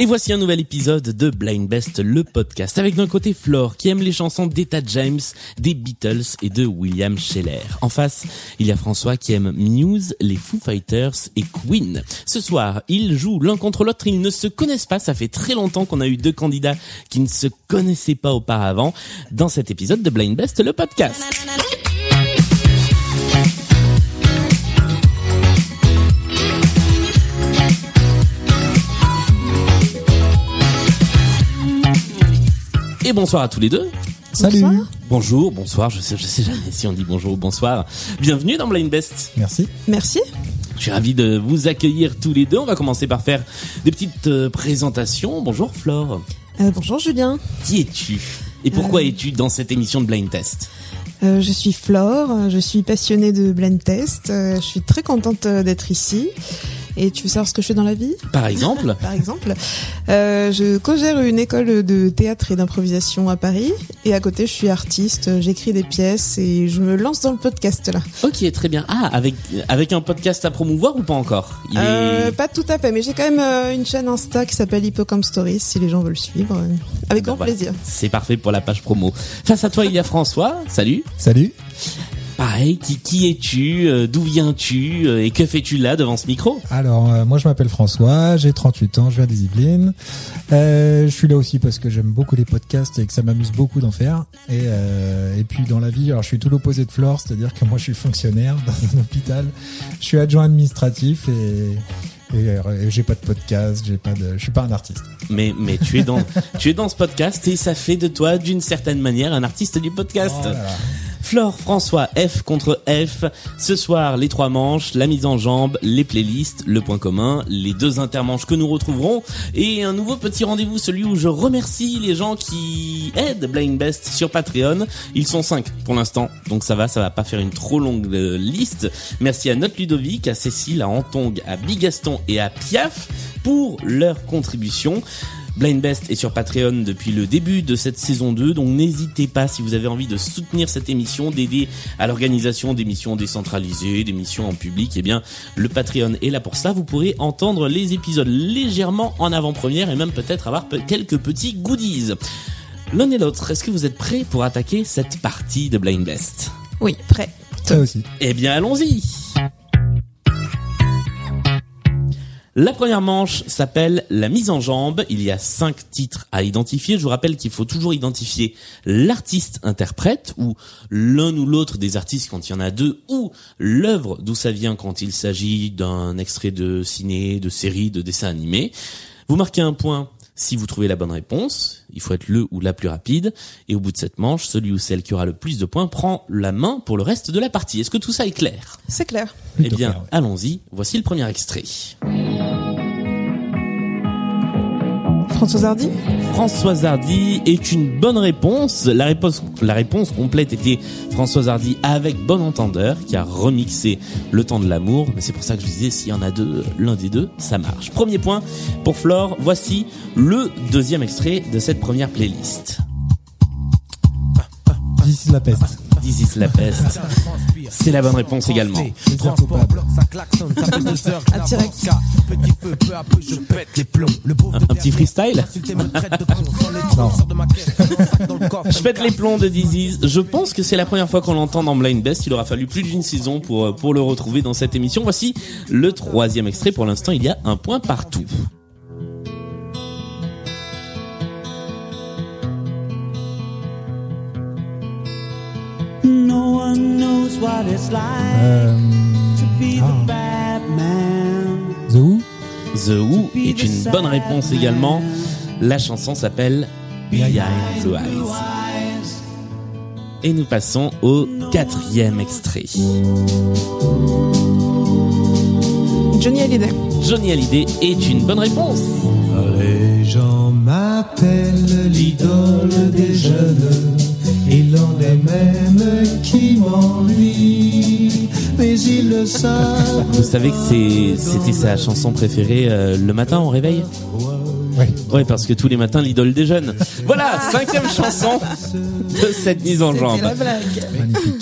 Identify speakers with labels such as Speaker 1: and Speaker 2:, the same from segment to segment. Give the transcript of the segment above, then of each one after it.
Speaker 1: Et voici un nouvel épisode de Blind Best, le podcast, avec d'un côté Flore, qui aime les chansons d'Etta James, des Beatles et de William Scheller. En face, il y a François qui aime Muse, les Foo Fighters et Queen. Ce soir, ils jouent l'un contre l'autre, ils ne se connaissent pas, ça fait très longtemps qu'on a eu deux candidats qui ne se connaissaient pas auparavant dans cet épisode de Blind Best, le podcast. Et bonsoir à tous les deux.
Speaker 2: Salut.
Speaker 1: Bonjour, bonsoir, je sais, je sais jamais si on dit bonjour ou bonsoir. Bienvenue dans Blind Best.
Speaker 2: Merci.
Speaker 3: Merci.
Speaker 1: Je suis ravi de vous accueillir tous les deux. On va commencer par faire des petites euh, présentations. Bonjour Flore.
Speaker 3: Euh, bonjour Julien.
Speaker 1: Qui es-tu? Et pourquoi es-tu dans cette émission de Blind Test?
Speaker 3: Euh, je suis Flore, je suis passionnée de blind test. euh, je suis très contente euh, d'être ici. Et tu veux savoir ce que je fais dans la vie?
Speaker 1: Par exemple
Speaker 3: Par exemple, euh, je co-gère une école de théâtre et d'improvisation à Paris. Et à côté, je suis artiste, j'écris des pièces et je me lance dans le podcast là.
Speaker 1: Ok, très bien. Ah, avec avec un podcast à promouvoir ou pas encore? Il est-
Speaker 3: Euh, pas tout à fait, mais j'ai quand même euh, une chaîne Insta qui s'appelle Hippocampe Stories si les gens veulent suivre. avec
Speaker 1: Ben
Speaker 3: grand
Speaker 1: voilà.
Speaker 3: plaisir.
Speaker 1: C'est parfait pour la page promo. Face à toi, il y a François. Salut.
Speaker 2: Salut.
Speaker 1: Qui, qui es-tu Euh, D'où viens-tu Euh, Et que fais-tu là devant ce micro?
Speaker 2: Alors, euh, moi je m'appelle François, j'ai 38 ans, je viens des Yvelines. Je suis là aussi parce que j'aime beaucoup les podcasts et que ça m'amuse beaucoup d'en faire. Et, et puis dans la vie, alors je suis tout l'opposé de Flore, c'est-à-dire que moi je suis fonctionnaire dans un hôpital. Je suis adjoint administratif et, et, et j'ai pas de podcast, j'ai pas de, je suis pas un artiste.
Speaker 1: Mais mais tu es dans tu es dans ce podcast et ça fait de toi d'une certaine manière un artiste du podcast.
Speaker 2: Oh là là.
Speaker 1: Flore, François, F contre F. Ce soir, les trois manches, la mise en jambe, les playlists, le point commun, les deux intermanches que nous retrouverons et un nouveau petit rendez-vous, celui où je remercie les gens qui aident Blind Best sur Patreon. Ils sont cinq pour l'instant, donc ça va, ça va pas faire une trop longue euh, liste. Merci à Note Ludovic, à Cécile, à Antong, à Bigaston et à Piaf pour leur contribution. Blind Best est sur Patreon depuis le début de cette saison 2, donc n'hésitez pas si vous avez envie de soutenir cette émission, d'aider à l'organisation d'émissions décentralisées, d'émissions en public, eh bien le Patreon est là pour ça. Vous pourrez entendre les épisodes légèrement en avant-première et même peut-être avoir quelques petits goodies. L'un et l'autre, est-ce que vous êtes prêts pour attaquer cette partie de Blind Best?
Speaker 3: Oui, prêt.
Speaker 2: Ça aussi.
Speaker 1: eh bien, allons-y. La première manche s'appelle la mise en jambe. Il y a cinq titres à identifier. Je vous rappelle qu'il faut toujours identifier l'artiste interprète ou l'un ou l'autre des artistes quand il y en a deux ou l'œuvre d'où ça vient quand il s'agit d'un extrait de ciné, de série, de dessin animé. Vous marquez un point si vous trouvez la bonne réponse. Il faut être le ou la plus rapide. Et au bout de cette manche, celui ou celle qui aura le plus de points prend la main pour le reste de la partie. Est-ce que tout ça est clair?
Speaker 3: C'est clair.
Speaker 1: Eh bien,
Speaker 2: ouais.
Speaker 1: allons-y. Voici le premier extrait.
Speaker 3: François Hardy
Speaker 1: Françoise Hardy est une bonne réponse. La réponse, la réponse complète était Françoise Hardy avec Bon Entendeur qui a remixé Le Temps de l'amour. Mais c'est pour ça que je disais s'il y en a deux, l'un des deux, ça marche. Premier point pour Flore. Voici le deuxième extrait de cette première playlist.
Speaker 2: D'ici la peste.
Speaker 1: This is la peste. C'est la bonne réponse également. Un, un petit freestyle
Speaker 2: Non.
Speaker 1: Je pète les plombs de Disease. Je pense que c'est la première fois qu'on l'entend dans Blind Best. Il aura fallu plus d'une saison pour, euh, pour le retrouver dans cette émission. Voici le troisième extrait. Pour l'instant, il y a un point partout.
Speaker 2: Euh,
Speaker 4: to be the bad man.
Speaker 2: The Who?
Speaker 1: The Who est une bonne réponse également. La chanson s'appelle Behind Blue Eyes. Et nous passons au quatrième extrait.
Speaker 3: Johnny Hallyday.
Speaker 1: Johnny Hallyday est une bonne réponse.
Speaker 5: Les gens m'appellent l'idole des jeunes. Il en est même qui m'ennuie. Mais ils le savent.
Speaker 1: Vous savez que c'est- c'était sa chanson préférée euh, le matin au réveil
Speaker 2: Oui.
Speaker 1: Ouais, parce que tous les matins, l'idole des jeunes. Voilà, cinquième chanson de cette mise en
Speaker 3: C'était
Speaker 1: jambe.
Speaker 3: la blague.
Speaker 2: Magnifique.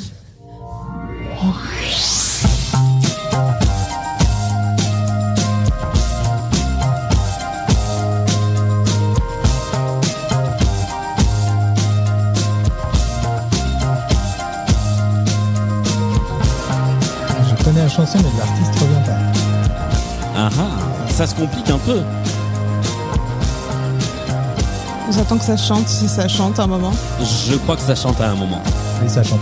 Speaker 1: Ça se complique un peu.
Speaker 3: On attend que ça chante, si ça chante un moment.
Speaker 1: Je crois que ça chante à un moment.
Speaker 2: Oui, ça chante.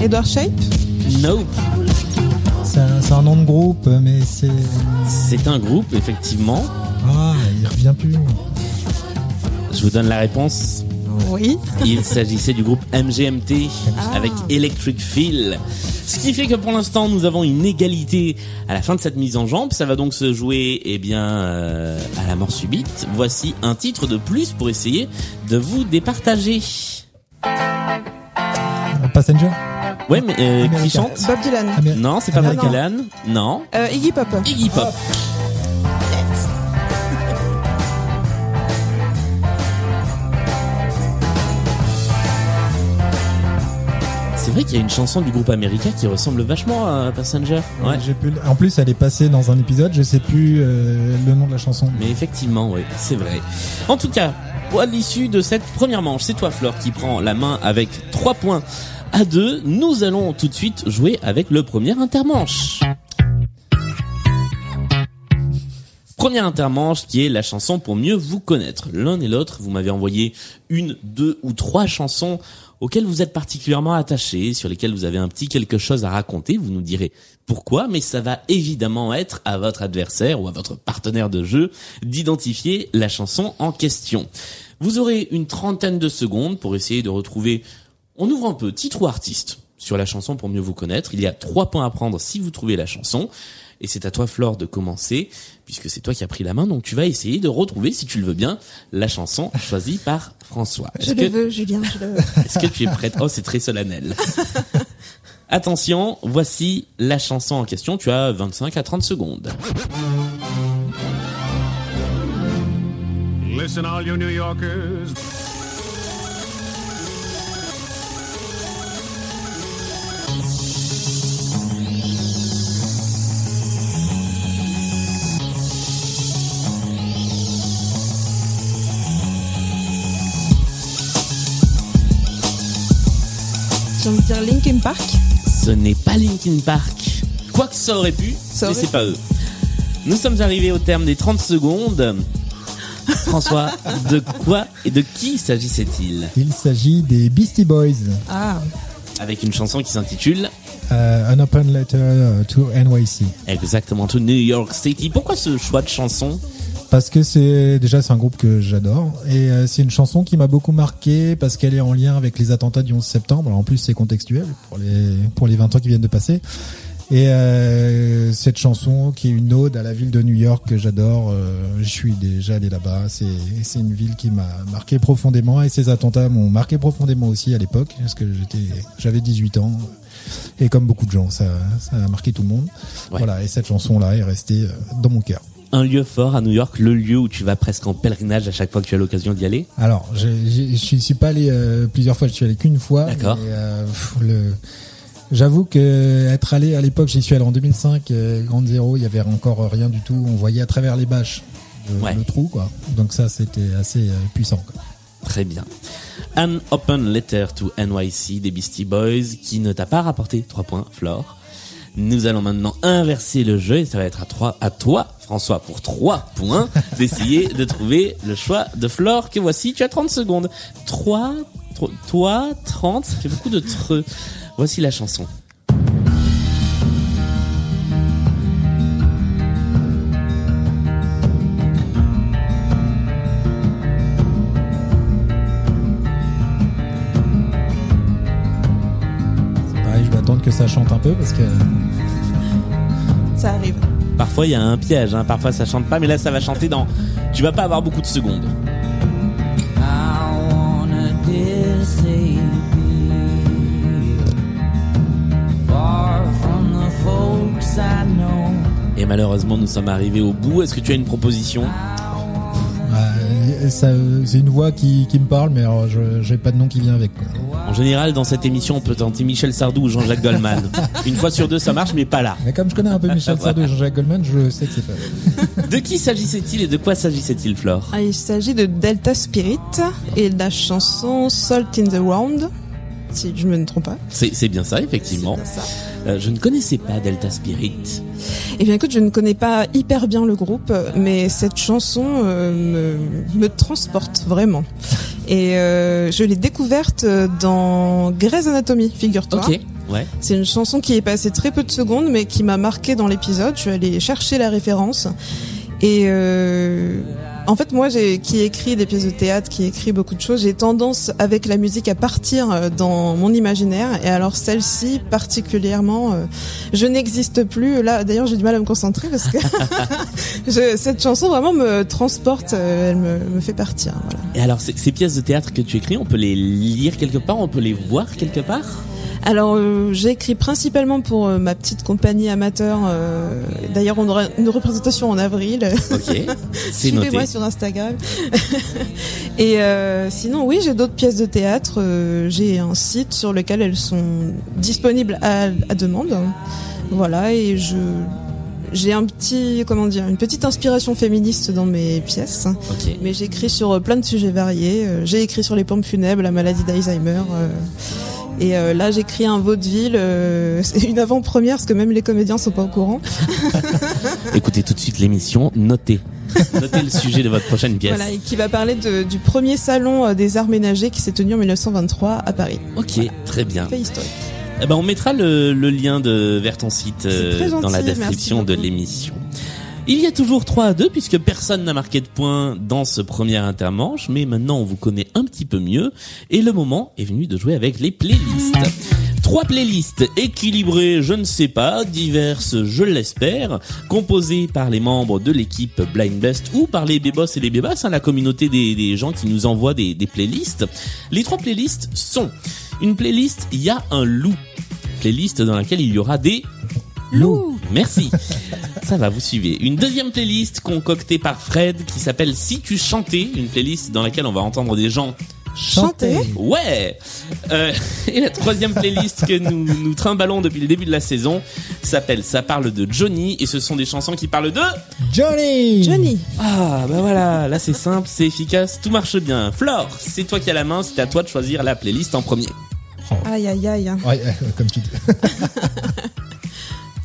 Speaker 3: Edward Shape
Speaker 1: Nope.
Speaker 2: C'est un, c'est un nom de groupe, mais c'est.
Speaker 1: C'est un groupe, effectivement.
Speaker 2: Ah, il revient plus.
Speaker 1: Je vous donne la réponse.
Speaker 3: Oui.
Speaker 1: Il s'agissait du groupe MGMT
Speaker 3: Ah.
Speaker 1: avec Electric Feel. Ce qui fait que pour l'instant nous avons une égalité à la fin de cette mise en jambe. Ça va donc se jouer eh bien euh, à la mort subite. Voici un titre de plus pour essayer de vous départager.
Speaker 2: Passenger
Speaker 1: Ouais, mais euh, qui chante?
Speaker 3: Bob Dylan.
Speaker 2: Amer-
Speaker 1: Non, c'est pas
Speaker 2: Ah,
Speaker 1: Bob
Speaker 3: non.
Speaker 1: Dylan. Non,
Speaker 3: Euh, Iggy Pop.
Speaker 1: Iggy Pop. C'est vrai qu'il y a une chanson du groupe America qui ressemble vachement à Passenger. Ouais.
Speaker 2: J'ai plus- En plus, elle est passée dans un épisode, je sais plus euh, le nom de la chanson.
Speaker 1: Mais effectivement, oui, c'est vrai. En tout cas, à l'issue de cette première manche, c'est toi Flore qui prend la main avec 3 points à 2. Nous allons tout de suite jouer avec le premier intermanche. Première intermanche qui est la chanson pour mieux vous connaître. L'un et l'autre, vous m'avez envoyé une, deux ou trois chansons auxquelles vous êtes particulièrement attachés, sur lesquelles vous avez un petit quelque chose à raconter. Vous nous direz pourquoi, mais ça va évidemment être à votre adversaire ou à votre partenaire de jeu d'identifier la chanson en question. Vous aurez une trentaine de secondes pour essayer de retrouver, on ouvre un peu, titre ou artiste sur la chanson pour mieux vous connaître. Il y a trois points à prendre si vous trouvez la chanson. Et c'est à toi, Flore, de commencer, puisque c'est toi qui as pris la main. Donc tu vas essayer de retrouver, si tu le veux bien, la chanson choisie par François.
Speaker 3: Je le
Speaker 1: que,
Speaker 3: veux, Julien, je le veux.
Speaker 1: est-ce que tu es prête? Oh, c'est très solennel. Attention, voici la chanson en question. Tu as 25 à 30 secondes.
Speaker 6: Listen, all you New Yorkers.
Speaker 3: J'ai envie de dire Linkin Park.
Speaker 1: Ce n'est pas Linkin Park. Quoique ça aurait pu,
Speaker 3: Ça
Speaker 1: mais c'est pas eux. Nous sommes arrivés au terme des 30 secondes. François, de quoi et de qui s'agissait-il?
Speaker 2: Il s'agit des Beastie Boys.
Speaker 3: Ah.
Speaker 1: Avec une chanson qui s'intitule
Speaker 2: Euh, An Open Letter to NYC.
Speaker 1: exactement to New York City. Pourquoi ce choix de chanson?
Speaker 2: Parce que c'est déjà c'est un groupe que j'adore et euh, c'est une chanson qui m'a beaucoup marqué parce qu'elle est en lien avec les attentats du 11 septembre. Alors, en plus c'est contextuel pour les pour les 20 ans qui viennent de passer. Et euh, cette chanson qui est une ode à la ville de New York que j'adore, euh, je suis déjà allé là-bas. C'est c'est une ville qui m'a marqué profondément et ces attentats m'ont marqué profondément aussi à l'époque parce que j'étais j'avais 18 ans et comme beaucoup de gens ça ça a marqué tout le monde.
Speaker 1: Ouais.
Speaker 2: Voilà et cette chanson là est restée euh, dans mon cœur.
Speaker 1: Un lieu fort à New York, le lieu où tu vas presque en pèlerinage à chaque fois que tu as l'occasion d'y aller
Speaker 2: Alors, je je suis pas allé euh, plusieurs fois, je suis allé qu'une fois.
Speaker 1: D'accord.
Speaker 2: euh, le, j'avoue que être allé à l'époque, j'y suis allé en 2005, euh, Grande Zéro, il y avait encore rien du tout. On voyait à travers les bâches le,
Speaker 1: Ouais.
Speaker 2: le trou, quoi. Donc ça, c'était assez euh, puissant. Quoi.
Speaker 1: Très bien. An Open Letter to NYC des Beastie Boys qui ne t'a pas rapporté 3 points, Flore. Nous allons maintenant inverser le jeu et ça va être à, trois, à toi, François, pour 3 points, d'essayer de trouver le choix de Flore que voici. Tu as 30 secondes. 3, toi, 30, ça fait beaucoup de treux. Voici la chanson.
Speaker 2: C'est pareil, je vais attendre que ça chante un peu parce que
Speaker 3: Ça arrive.
Speaker 1: Parfois il y a un piège, hein. parfois ça chante pas, mais là ça va chanter dans... Tu vas pas avoir beaucoup de secondes. Et malheureusement, nous sommes arrivés au bout. Est-ce que tu as une proposition?
Speaker 2: C'est une voix qui, qui me parle, mais alors je j'ai pas de nom qui vient avec. Quoi.
Speaker 1: En général, dans cette émission, on peut tenter Michel Sardou ou Jean-Jacques Goldman. Une fois sur deux, ça marche, mais pas là.
Speaker 2: Mais comme je connais un peu Michel Sardou et Jean-Jacques Goldman, je sais que c'est pas.
Speaker 1: De qui s'agissait-il et de quoi s'agissait-il, Flore?
Speaker 3: Ah, il s'agit de Delta Spirit et de la chanson Salt in the Round, si je me ne trompe pas.
Speaker 1: C'est bien ça, effectivement.
Speaker 3: Ça.
Speaker 1: Euh, je ne connaissais pas Delta Spirit.
Speaker 3: Eh bien écoute, je ne connais pas hyper bien le groupe, mais cette chanson euh, me, me transporte vraiment. Et euh, je l'ai découverte dans Grey's Anatomy, figure-toi.
Speaker 1: Ok, ouais.
Speaker 3: C'est une chanson qui est passée très peu de secondes, mais qui m'a marqué dans l'épisode. Je suis allée chercher la référence. Et euh, en fait, moi, j'ai, qui écrit des pièces de théâtre, qui écrit beaucoup de choses, j'ai tendance avec la musique à partir euh, dans mon imaginaire. Et alors celle-ci, particulièrement, euh, je n'existe plus. Là, d'ailleurs, j'ai du mal à me concentrer parce que je- cette chanson vraiment me transporte. euh, Elle me, fait partir. Voilà.
Speaker 1: Et alors, ces pièces de théâtre que tu écris, on peut les lire quelque part, on peut les voir quelque part?
Speaker 3: Alors, euh, j'ai écrit principalement pour euh, ma petite compagnie amateur. euh, D'ailleurs, on aura une représentation en avril.
Speaker 1: Ok.
Speaker 3: Suivez-moi sur Instagram. Et euh, sinon, oui, j'ai d'autres pièces de théâtre. euh, j'ai un site sur lequel elles sont disponibles à, à demande. Voilà, et je j'ai un petit comment dire une petite inspiration féministe dans mes pièces.
Speaker 1: Ok.
Speaker 3: Mais j'écris sur plein de sujets variés. J'ai écrit sur les pompes funèbres, la maladie d'Alzheimer. euh, et euh, là, j'écris un vaudeville. euh, c'est une avant-première parce que même les comédiens sont pas au courant.
Speaker 1: Écoutez tout de suite l'émission, notez. Notez le sujet de votre prochaine pièce.
Speaker 3: Voilà, et qui va parler de- du premier salon euh, des arts ménagers qui s'est tenu en 1923 à Paris.
Speaker 1: Ok, très bien.
Speaker 3: Fait historique.
Speaker 1: Eh ben, on mettra le, le lien de, vers ton site euh, dans la description de l'émission. Il y a toujours 3 à 2 puisque personne n'a marqué de points dans ce premier intermanche, mais maintenant on vous connaît un petit peu mieux et le moment est venu de jouer avec les playlists. Trois playlists équilibrées, je ne sais pas, diverses, je l'espère, composées par les membres de l'équipe Blind Best ou par les bébos et les bébasses, hein, la communauté des, gens qui nous envoient des, des playlists. Les trois playlists sont une playlist, il y a un loup. Playlist dans laquelle il y aura des
Speaker 2: Loup.
Speaker 1: Merci. Ça va, vous suivez. Une deuxième playlist concoctée par Fred qui s'appelle Si tu chantais, une playlist dans laquelle on va entendre des gens
Speaker 3: Chanter.
Speaker 1: Ouais Euh, Et la troisième playlist que nous, nous trimballons depuis le début de la saison s'appelle Ça parle de Johnny et ce sont des chansons qui parlent de...
Speaker 2: Johnny.
Speaker 3: Johnny.
Speaker 1: Ah bah voilà, là c'est simple, c'est efficace, tout marche bien. Flore, c'est toi qui as la main, c'est à toi de choisir la playlist en premier.
Speaker 3: Aïe aïe aïe.
Speaker 2: Ouais, euh, comme tu dis.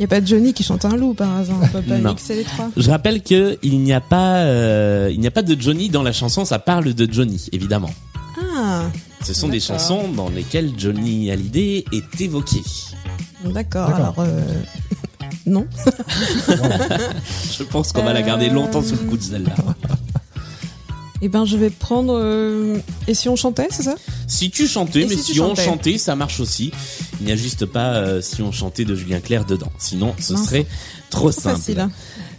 Speaker 3: Il y a pas de Johnny qui chante un loup par hasard. On peut pas
Speaker 1: Non.
Speaker 3: mixer les trois.
Speaker 1: Je rappelle que il n'y a pas euh, il n'y a pas de Johnny dans la chanson, ça parle de Johnny évidemment.
Speaker 3: Ah,
Speaker 1: Ce sont des chansons dans lesquelles Johnny Hallyday est évoqué.
Speaker 3: d'accord. Alors euh, non.
Speaker 1: Je pense qu'on va la garder longtemps sous le coup de celle-là.
Speaker 3: Eh ben, je vais prendre. euh, Et si on chantait, c'est ça?
Speaker 1: Si tu chantais,
Speaker 3: Et
Speaker 1: mais
Speaker 3: si
Speaker 1: si,
Speaker 3: tu
Speaker 1: on
Speaker 3: chantais
Speaker 1: chantait, ça marche aussi. Il n'y a juste pas euh, si on chantait de Julien Clerc dedans. Sinon, ce
Speaker 3: Mince.
Speaker 1: serait trop
Speaker 3: Trop
Speaker 1: simple.
Speaker 3: facile. hein.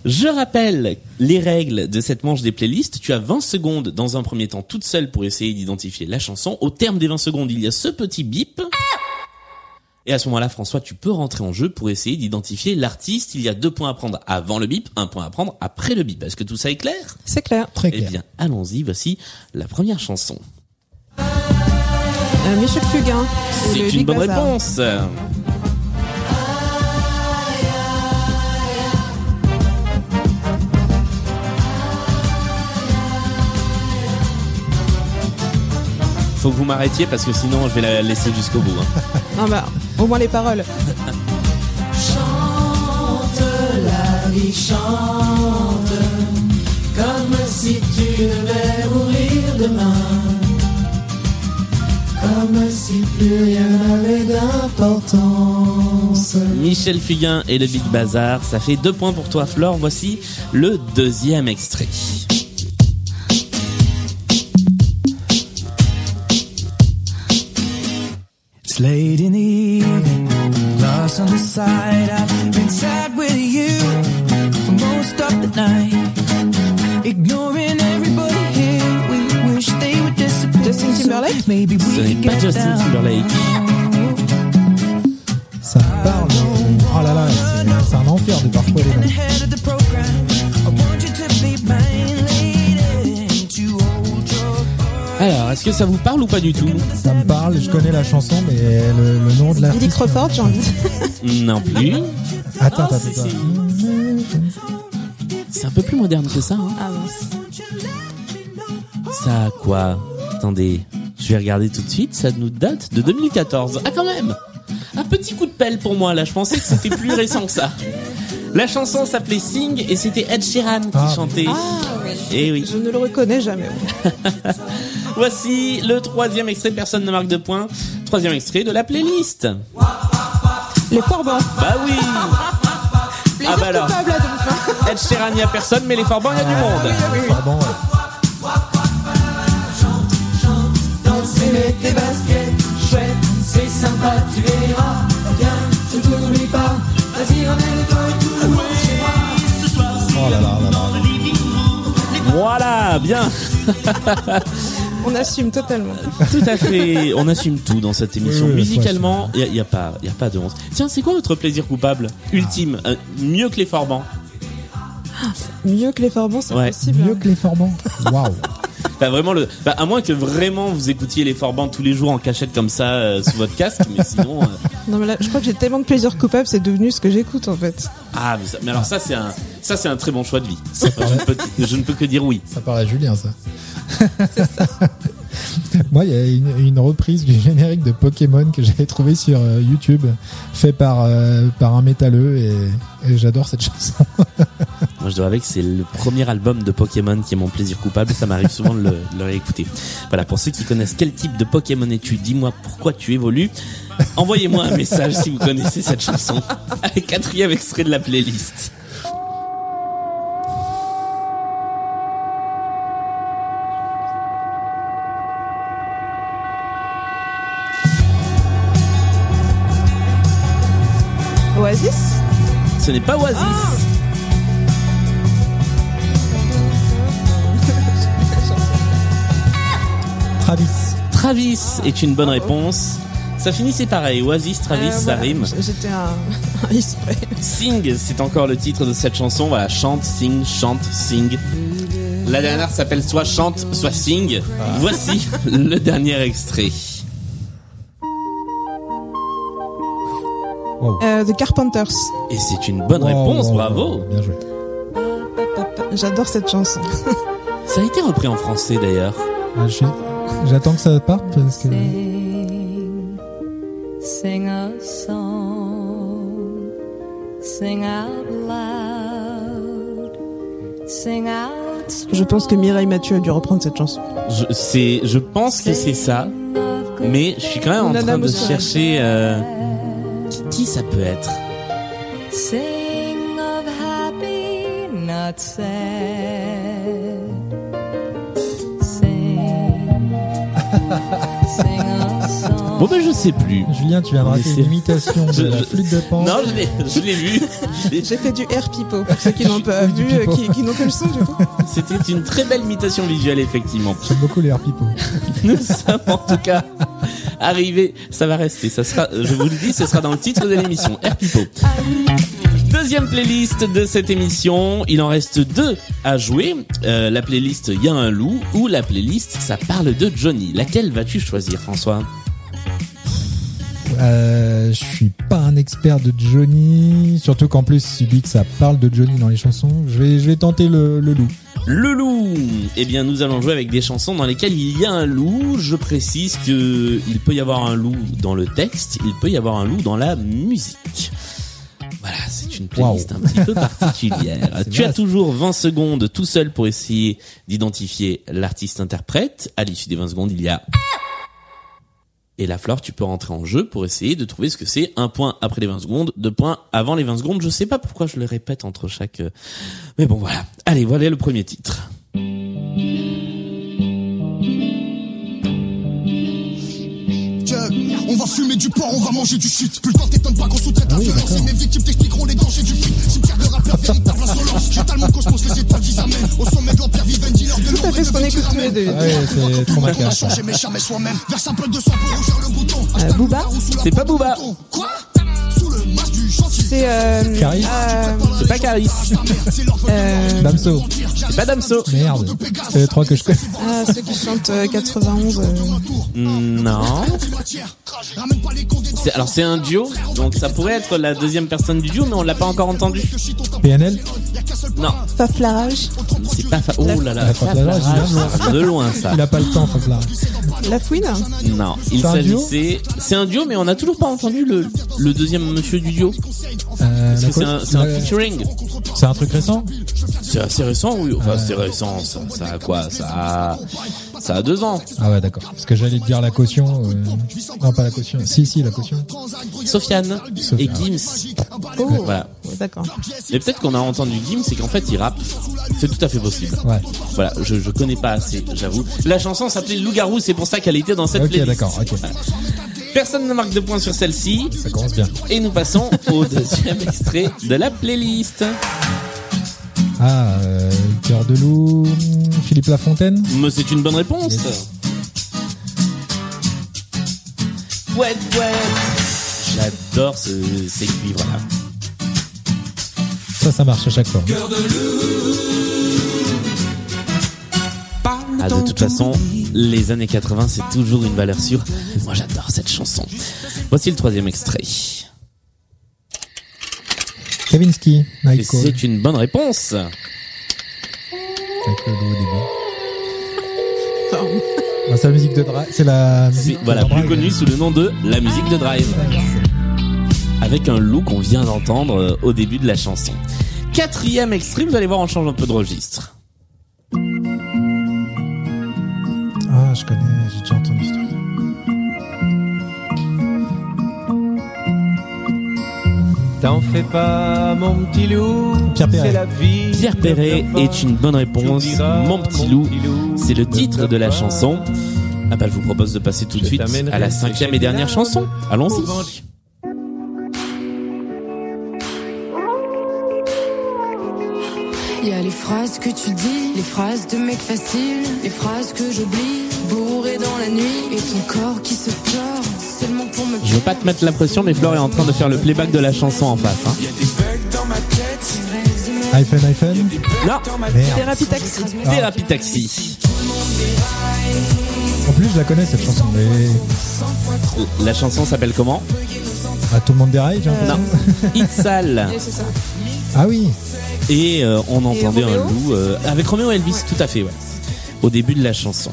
Speaker 1: Je rappelle les règles de cette manche des playlists. Tu as 20 secondes dans un premier temps toute seule pour essayer d'identifier la chanson. Au terme des 20 secondes, il y a ce petit bip. Et à ce moment-là, François, tu peux rentrer en jeu pour essayer d'identifier l'artiste. Il y a deux points à prendre avant le bip, un point à prendre après le bip. Est-ce que tout ça est clair?
Speaker 3: C'est clair.
Speaker 2: Très
Speaker 1: Eh
Speaker 2: clair.
Speaker 1: bien, allons-y. Voici la première chanson.
Speaker 3: Euh, Michel Fugain.
Speaker 1: C'est une
Speaker 3: Big
Speaker 1: bonne
Speaker 3: Bazar.
Speaker 1: réponse. Faut que vous m'arrêtiez parce que sinon je vais la laisser jusqu'au bout. hein.
Speaker 3: Non, bah, au moins les paroles.
Speaker 5: Comme si tu devais mourir demain. Comme si plus rien n'avait d'importance.
Speaker 1: Michel Fugain et le Big Bazar, ça fait deux points pour toi Flore. Voici le deuxième extrait.
Speaker 7: It's late in the evening, lost on the side. I've been sad with you for most of the night. Ignoring everybody here, we wish they would disappear.
Speaker 3: Justin Timberlake?
Speaker 7: So maybe
Speaker 1: Ce
Speaker 7: we
Speaker 1: n'est
Speaker 7: could
Speaker 1: pas
Speaker 7: get
Speaker 1: Justin
Speaker 7: down.
Speaker 1: Timberlake.
Speaker 2: Ça parle. Oh là là, c'est c'est un enfer de parfois les noms.
Speaker 1: Alors, est-ce que ça vous parle ou pas du tout
Speaker 2: Ça me parle, je connais la chanson, mais le, le nom de
Speaker 3: Billy
Speaker 2: l'artiste.
Speaker 3: Crawford, j'ai envie.
Speaker 1: Non plus.
Speaker 2: Attends,
Speaker 1: Ah,
Speaker 2: attends,
Speaker 1: si,
Speaker 2: attends.
Speaker 1: C'est un peu plus moderne que ça. Hein.
Speaker 3: Ah.
Speaker 1: Ça a quoi? Attendez, je vais regarder tout de suite. Ça nous date de 2014. Ah quand même Un petit coup de pelle pour moi là. Je pensais que c'était plus récent que ça. La chanson s'appelait Sing et c'était Ed Sheeran qui
Speaker 2: Ah.
Speaker 1: chantait.
Speaker 3: Ah oui.
Speaker 1: Eh oui.
Speaker 3: Je ne le reconnais jamais.
Speaker 1: Voici le troisième extrait. Personne ne marque de points. Troisième extrait de la playlist.
Speaker 3: Les Forbans.
Speaker 1: Bah oui Ah bah alors. Ed Sheeran, il n'y a personne, mais les Forbans, il y a du monde.
Speaker 2: Pardon, ouais.
Speaker 5: Danser mets tes baskets, chouette, c'est sympa, tu verras. Viens, je t'oublie pas. Vas-y, ramène-toi tout le monde chez moi.
Speaker 2: Oh là là là là.
Speaker 1: Voilà, bien
Speaker 3: On assume totalement.
Speaker 1: Tout à fait. On assume tout dans cette émission.
Speaker 2: Oui, oui,
Speaker 1: Musicalement, il n'y a, y a pas, y a pas de honte. Tiens, c'est quoi votre plaisir coupable ultime Euh, Mieux que les Forbans
Speaker 3: Mieux que les Forbans, c'est
Speaker 1: Ouais.
Speaker 3: possible.
Speaker 2: Mieux que les Forbans. Waouh.
Speaker 1: Enfin, vraiment le. Bah, à moins que vraiment vous écoutiez les Forbans tous les jours en cachette comme ça euh, sous votre casque, mais sinon. euh,
Speaker 3: Non mais là, je crois que j'ai tellement de plaisir coupable, c'est devenu ce que j'écoute en fait.
Speaker 1: Ah, mais, ça- mais alors ça c'est un, ça c'est un très bon choix de vie. je, ne peux, je ne peux que dire oui.
Speaker 2: Ça parle à Julien, ça. Moi, il y a une, une reprise du générique de Pokémon que j'avais trouvé sur euh, YouTube, fait par euh, par un métalleux, et, et j'adore cette chanson.
Speaker 1: Moi, je dois avouer que c'est le premier album de Pokémon qui est mon plaisir coupable. Ça m'arrive souvent de le, de le réécouter. Voilà, pour ceux qui connaissent quel type de Pokémon es-tu, dis-moi pourquoi tu évolues. Envoyez-moi un message si vous connaissez cette chanson. Allez, quatrième extrait de la playlist. Ce n'est pas Oasis.
Speaker 2: Travis.
Speaker 1: Travis est une bonne réponse. Ça finissait pareil. Oasis, Travis,
Speaker 3: Euh,
Speaker 1: ça
Speaker 3: voilà,
Speaker 1: rime.
Speaker 3: J'étais un.
Speaker 1: Sing, c'est encore le titre de cette chanson. Voilà, chante, sing, chante, sing. La dernière s'appelle soit chante, soit sing. Voici le dernier extrait.
Speaker 2: Wow.
Speaker 3: Euh, The Carpenters.
Speaker 1: Et c'est une bonne
Speaker 2: Wow,
Speaker 1: réponse,
Speaker 2: wow,
Speaker 1: bravo.
Speaker 2: wow, Bien joué.
Speaker 3: J'adore cette chanson.
Speaker 1: Ça a été repris en français d'ailleurs.
Speaker 2: Ah, J'attends que ça parte parce que.
Speaker 8: Sing, sing a song, sing out loud, sing out.
Speaker 3: Je pense que Mireille Mathieu a dû reprendre cette chanson.
Speaker 1: Je, c'est, je pense que c'est ça, mais je suis quand même en
Speaker 3: Nana
Speaker 1: train de chercher euh, qui, ça peut être?
Speaker 8: Sing of happy, not sad. Sing, sing a song.
Speaker 1: Bon ben je sais plus.
Speaker 2: Julien, tu viens de rater une imitation de la flûte de pan.
Speaker 1: Non, je l'ai, je l'ai vu.
Speaker 3: J'ai fait du air pipo pour ceux qui n'ont pas vu, euh, qui, qui n'ont que le son du coup.
Speaker 1: C'était une très belle imitation visuelle effectivement.
Speaker 2: J'aime beaucoup les air people.
Speaker 1: Nous sommes en tout cas arrivés. Ça va rester. Ça sera, je vous le dis, ce sera dans le titre de l'émission. Air Pipo. Deuxième playlist de cette émission. Il en reste deux à jouer. Euh, la playlist Y un loup ou la playlist Ça parle de Johnny. Laquelle vas-tu choisir, François?
Speaker 2: Euh, je suis pas un expert de Johnny, surtout qu'en plus tu dis que ça parle de Johnny dans les chansons. Je vais, tenter le loup.
Speaker 1: Le loup. Eh bien, nous allons jouer avec des chansons dans lesquelles il y a un loup. Je précise que il peut y avoir un loup dans le texte, il peut y avoir un loup dans la musique. Voilà, c'est une playlist
Speaker 2: Wow.
Speaker 1: un petit peu particulière. Tu as toujours 20 secondes tout seul pour essayer d'identifier l'artiste-interprète. À l'issue des 20 secondes, il y a... Et la Flore, tu peux rentrer en jeu pour essayer de trouver ce que c'est. Un point après les 20 secondes, deux points avant les 20 secondes. Je sais pas pourquoi je le répète entre chaque... euh, Mais bon, voilà. Allez, voilà le premier titre.
Speaker 9: On va fumer du porc, on va manger du shit. Plus le temps t'étonne pas qu'on sous-traite la violence. Et mes victimes t'expliqueront les dangers du fric. Cimetière de rappeurs, véritable insolence. J'étale mon cosmos, les étoiles qui s'amènent. Au sommet de l'empire Vivendi, l'heure de
Speaker 3: Tout à
Speaker 9: l'ombre
Speaker 3: fait
Speaker 9: et
Speaker 3: ce
Speaker 9: de
Speaker 3: qu'on écoute tous les
Speaker 9: ramène.
Speaker 3: deux.
Speaker 2: Ouais, c'est trop
Speaker 9: On a changé, mais jamais soi-même. Verse un peu de sang pour rougir le bouton.
Speaker 3: Euh, Booba
Speaker 9: la
Speaker 1: C'est pas Booba.
Speaker 9: Quoi? Chantier.
Speaker 3: C'est euh,
Speaker 2: Caris
Speaker 3: euh,
Speaker 1: C'est pas Caris.
Speaker 3: euh,
Speaker 2: Damso.
Speaker 1: C'est pas Damso.
Speaker 2: Merde. C'est les trois que je connais.
Speaker 3: ah, ceux qui chantent euh, 91. euh,
Speaker 1: Non. C'est- Alors c'est un duo, donc ça pourrait être la deuxième personne du duo, mais on l'a pas encore entendu.
Speaker 2: PNL
Speaker 1: Non,
Speaker 3: Faflarage,
Speaker 1: c'est pas. Fa- Oh là là,
Speaker 2: La Faflarage,
Speaker 1: de loin ça.
Speaker 2: Il a pas le temps, Fafla.
Speaker 3: La Fouine.
Speaker 1: Non, il
Speaker 2: C'est un duo
Speaker 1: s'agissait. C'est un duo, mais on n'a toujours pas entendu le, le deuxième monsieur du duo.
Speaker 2: Euh,
Speaker 1: c'est un, c'est un
Speaker 2: La-
Speaker 1: featuring.
Speaker 2: C'est un truc récent
Speaker 1: C'est assez récent, oui. Enfin, c'est récent. Ça, ça a quoi Ça a, ça a deux ans.
Speaker 2: Ah ouais, d'accord. Parce que j'allais te dire la caution. euh, Non, pas la caution. Si, si, la caution.
Speaker 1: Sofiane et. Gims.
Speaker 3: Oh,
Speaker 1: Voilà.
Speaker 3: ouais, d'accord.
Speaker 1: Et peut-être qu'on a entendu Gims, c'est qu'en fait il rappe. C'est tout à fait possible.
Speaker 2: Ouais.
Speaker 1: Voilà, je, je connais pas assez, j'avoue. La chanson s'appelait Loup-garou, c'est pour ça qu'elle était dans cette
Speaker 2: Ok,
Speaker 1: playlist.
Speaker 2: d'accord. Ok.
Speaker 1: Personne ne marque de points sur celle-ci.
Speaker 2: Ça commence bien.
Speaker 1: Et nous passons au deuxième extrait de la playlist.
Speaker 2: Ah, euh, Cœur de loup, Philippe Lafontaine.
Speaker 1: Mais c'est une bonne réponse.
Speaker 2: Yes.
Speaker 1: Ouais, ouais. J'adore ce, ces cuivres là.
Speaker 2: Ça, ça marche à chaque fois.
Speaker 1: Ah, de toute façon, les années 80, c'est toujours une valeur sûre. Moi, j'adore cette chanson. Voici le troisième extrait.
Speaker 2: Kavinsky,
Speaker 1: c'est une bonne réponse.
Speaker 2: Avec le loup au début. Ah, c'est la musique de Drive. C'est la musique
Speaker 1: voilà
Speaker 2: de
Speaker 1: plus
Speaker 2: Drive.
Speaker 1: connu sous le nom de la musique de Drive, avec un loup qu'on vient d'entendre euh, au début de la chanson. Quatrième extrait, vous allez voir, on change un peu de registre.
Speaker 2: Ah, je connais, j'ai déjà entendu ce truc.
Speaker 10: T'en fais pas, mon petit loup.
Speaker 2: Pierre Perret.
Speaker 10: La vie.
Speaker 1: Pierre Perret est une bonne réponse. Mon petit loup, c'est le titre de la chanson. Ah bah je vous propose de passer tout de suite à la cinquième et dernière chanson. Allons-y.
Speaker 11: Il y a les phrases que tu dis, les phrases de mec facile, les phrases que j'oublie, bourré dans la nuit, et ton corps qui se pleure, seulement pour me
Speaker 1: Je veux pas te mettre la pression, mais Flore est en train de faire le playback de la chanson en face. Hein.
Speaker 2: iPhone, iPhone.
Speaker 1: Non,
Speaker 2: Merde.
Speaker 3: Thérapie taxi.
Speaker 1: Thérapie Taxi.
Speaker 2: En plus, je la connais cette chanson, mais
Speaker 1: La chanson s'appelle comment?
Speaker 2: Ah, tout le monde déraille. j'ai l'impression.
Speaker 1: Non,
Speaker 3: c'est ça.
Speaker 2: Ah oui.
Speaker 1: Et euh, on entendait un loup euh, avec Roméo Elvis, tout à fait, ouais. Au début de la chanson.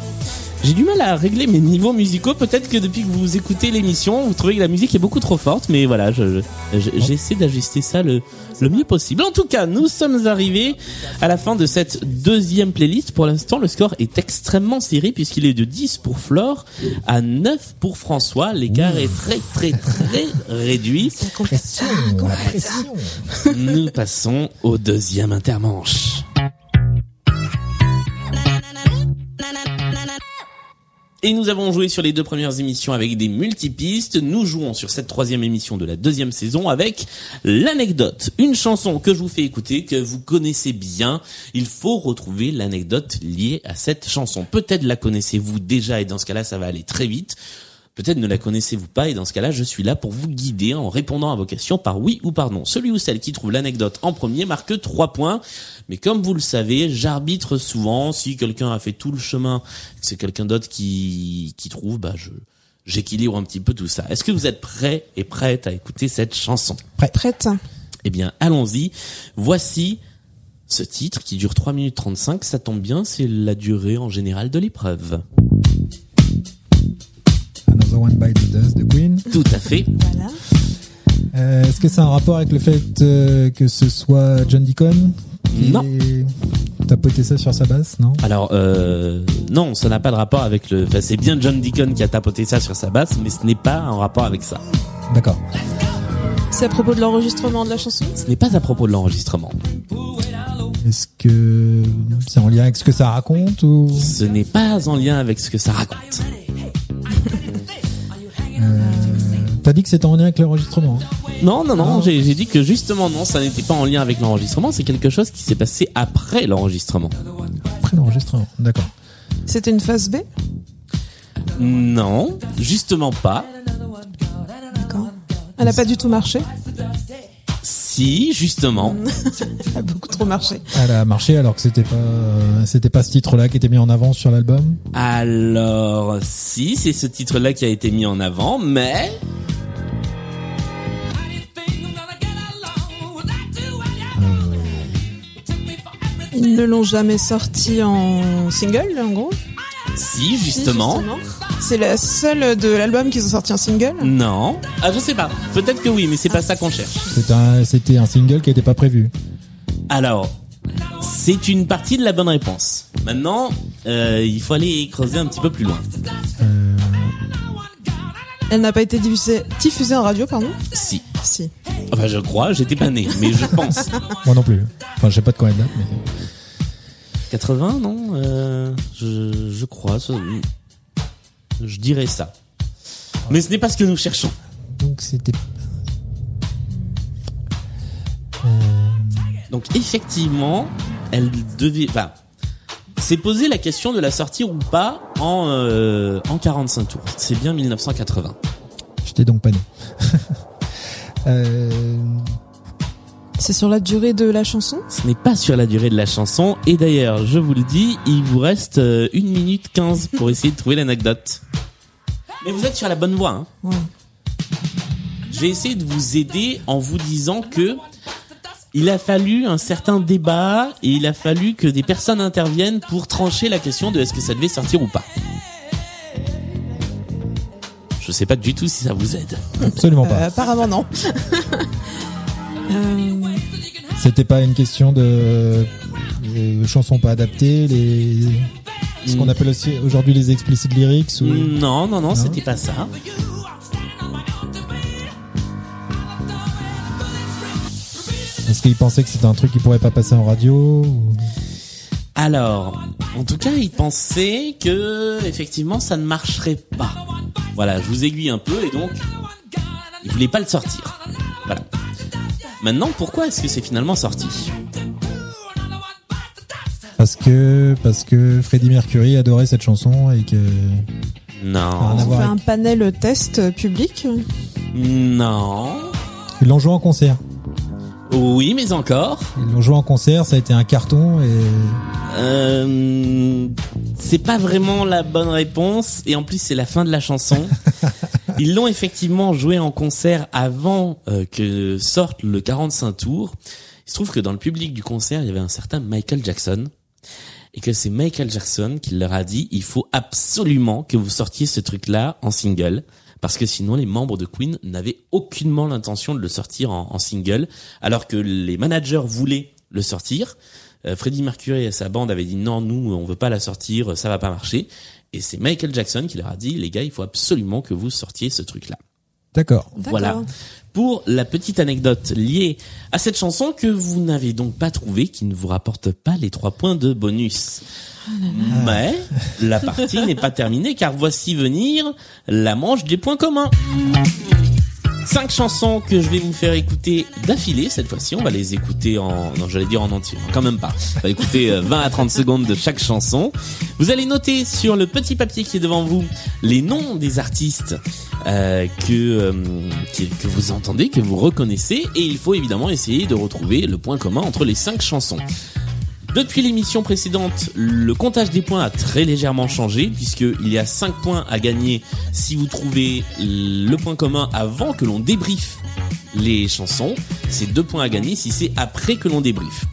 Speaker 1: J'ai du mal à régler mes niveaux musicaux. Peut-être que depuis que vous écoutez l'émission, vous trouvez que la musique est beaucoup trop forte, mais voilà, je- je- je- j'essaie d'ajuster ça le, le mieux possible. En tout cas, nous sommes arrivés à la fin de cette deuxième playlist. Pour l'instant, le score est extrêmement serré puisqu'il est de 10 pour Flore à 9 pour François. L'écart est très très très réduit. Nous passons au deuxième intermanche. Et nous avons joué sur les deux premières émissions avec des multipistes. Nous jouons sur cette troisième émission de la deuxième saison avec l'anecdote. Une chanson que je vous fais écouter, que vous connaissez bien. Il faut retrouver l'anecdote liée à cette chanson. Peut-être la connaissez-vous déjà et dans ce cas-là, ça va aller très vite. Peut-être ne la connaissez-vous pas et dans ce cas-là, je suis là pour vous guider en répondant à vos questions par oui ou par non. Celui ou celle qui trouve l'anecdote en premier marque 3 points. Mais comme vous le savez, j'arbitre souvent. Si quelqu'un a fait tout le chemin, que c'est quelqu'un d'autre qui, qui trouve, bah je j'équilibre un petit peu tout ça. Est-ce que vous êtes prêts et prêtes à écouter cette chanson?
Speaker 3: Prête.
Speaker 1: Eh bien, allons-y. Voici ce titre qui dure 3 minutes 35. Ça tombe bien, c'est la durée en général de l'épreuve.
Speaker 2: Another One Bite the Dust de Queen.
Speaker 1: Tout à fait.
Speaker 3: Voilà.
Speaker 2: Euh, Est-ce que c'est un rapport avec le fait euh, que ce soit John Deacon qui
Speaker 1: Non.
Speaker 2: ait tapoté ça sur sa basse, non?
Speaker 1: Alors euh, non, ça n'a pas de rapport avec le. Enfin, c'est bien John Deacon qui a tapoté ça sur sa basse, mais ce n'est pas en rapport avec ça.
Speaker 2: D'accord.
Speaker 3: C'est à propos de l'enregistrement de la chanson?
Speaker 1: Ce n'est pas à propos de l'enregistrement.
Speaker 2: Est-ce que c'est en lien avec ce que ça raconte ou?
Speaker 1: Ce n'est pas en lien avec ce que ça raconte.
Speaker 2: T'as dit que c'était en lien avec l'enregistrement. hein
Speaker 1: Non, non, non.
Speaker 2: Non.
Speaker 1: J'ai dit que justement non, ça n'était pas en lien avec l'enregistrement. C'est quelque chose qui s'est passé après l'enregistrement.
Speaker 2: Après l'enregistrement, d'accord.
Speaker 3: C'était une phase B?
Speaker 1: Non, justement pas.
Speaker 3: D'accord. Elle a pas du tout marché?
Speaker 1: Si, justement.
Speaker 3: Ça a beaucoup trop marché.
Speaker 2: Elle a marché alors que c'était pas, euh, c'était pas ce titre-là qui était mis en avant sur l'album?
Speaker 1: Alors, si, c'est ce titre-là qui a été mis en avant, mais
Speaker 3: Ils ne l'ont jamais sorti en single, en gros.
Speaker 1: si, justement.
Speaker 3: C'est la seule de l'album qu'ils ont sorti en single.
Speaker 1: Non. Ah, je sais pas. Peut-être que oui, mais c'est pas ça qu'on cherche.
Speaker 2: C'était un, single qui était pas prévu.
Speaker 1: Alors, c'est une partie de la bonne réponse. Maintenant, euh, il faut aller creuser un petit peu plus loin.
Speaker 3: Elle n'a pas été diffusée, diffusée en radio, pardon
Speaker 1: Si.
Speaker 3: Si.
Speaker 1: Enfin, je crois, j'étais pas né, mais je pense.
Speaker 2: Moi non plus. Enfin, je sais pas de quand elle date, mais
Speaker 1: 80, non euh, je, je crois. Je dirais ça. Mais ce n'est pas ce que nous cherchons.
Speaker 2: donc c'était.
Speaker 1: Donc effectivement, elle devait. Enfin, c'est posé la question de la sortir ou pas en euh, en 45 tours. C'est bien 1980.
Speaker 2: J'étais donc pas né. Euh,
Speaker 3: C'est sur la durée de la chanson?
Speaker 1: Ce n'est pas sur la durée de la chanson. Et d'ailleurs, je vous le dis, il vous reste euh, 1 minute 15 pour essayer de trouver l'anecdote. Mais vous êtes sur la bonne voie. Hein.
Speaker 3: Ouais.
Speaker 1: J'ai essayé de vous aider en vous disant que il a fallu un certain débat et il a fallu que des personnes interviennent pour trancher la question de est-ce que ça devait sortir ou pas. Je sais pas du tout si ça vous aide.
Speaker 2: absolument
Speaker 3: Euh,
Speaker 2: pas.
Speaker 3: Apparemment non. Euh,
Speaker 2: C'était pas une question de les chansons pas adaptées, les ce qu'on
Speaker 1: Mm.
Speaker 2: appelle aussi aujourd'hui les explicit lyrics ou
Speaker 1: Non, non, non, c'était pas ça.
Speaker 2: Est-ce qu'ils pensaient que c'était un truc qui pourrait pas passer en radio ou-
Speaker 1: Alors, en tout cas, il pensait que effectivement ça ne marcherait pas. Voilà, je vous aiguille un peu et donc il voulait pas le sortir. Voilà. Maintenant, pourquoi est-ce que c'est finalement sorti?
Speaker 2: Parce que parce que Freddie Mercury adorait cette chanson et que
Speaker 1: Non.
Speaker 3: On fait un panel test public?
Speaker 1: Non.
Speaker 2: ils l'ont joué en concert.
Speaker 1: Oui, mais encore.
Speaker 2: Ils l'ont joué en concert, ça a été un carton et
Speaker 1: Euh, c'est pas vraiment la bonne réponse et en plus c'est la fin de la chanson. Ils l'ont effectivement joué en concert avant euh, que sorte le 45 tours. Il se trouve que dans le public du concert, il y avait un certain Michael Jackson et que c'est Michael Jackson qui leur a dit il faut absolument que vous sortiez ce truc-là en single parce que sinon les membres de Queen n'avaient aucunement l'intention de le sortir en, en single alors que les managers voulaient le sortir. Euh, Freddie Mercury et sa bande avaient dit non, nous on veut pas la sortir, ça va pas marcher. Et c'est Michael Jackson qui leur a dit les gars, il faut absolument que vous sortiez ce truc-là.
Speaker 2: d'accord.
Speaker 1: Voilà. Pour la petite anecdote liée à cette chanson que vous n'avez donc pas trouvée, qui ne vous rapporte pas les trois points de bonus. Mais la partie n'est pas terminée car voici venir la manche des points communs. Cinq chansons que je vais vous faire écouter d'affilée cette fois-ci. On va les écouter en, non, j'allais dire en entier, quand même pas. On va écouter euh, 20 à 30 secondes de chaque chanson. Vous allez noter sur le petit papier qui est devant vous les noms des artistes euh, que, euh, qui- que vous entendez, que vous reconnaissez, et il faut évidemment essayer de retrouver le point commun entre les cinq chansons. Depuis l'émission précédente, le comptage des points a très légèrement changé puisqu'il y a 5 points à gagner si vous trouvez le point commun avant que l'on débriefe les chansons. C'est 2 points à gagner si c'est après que l'on débriefe.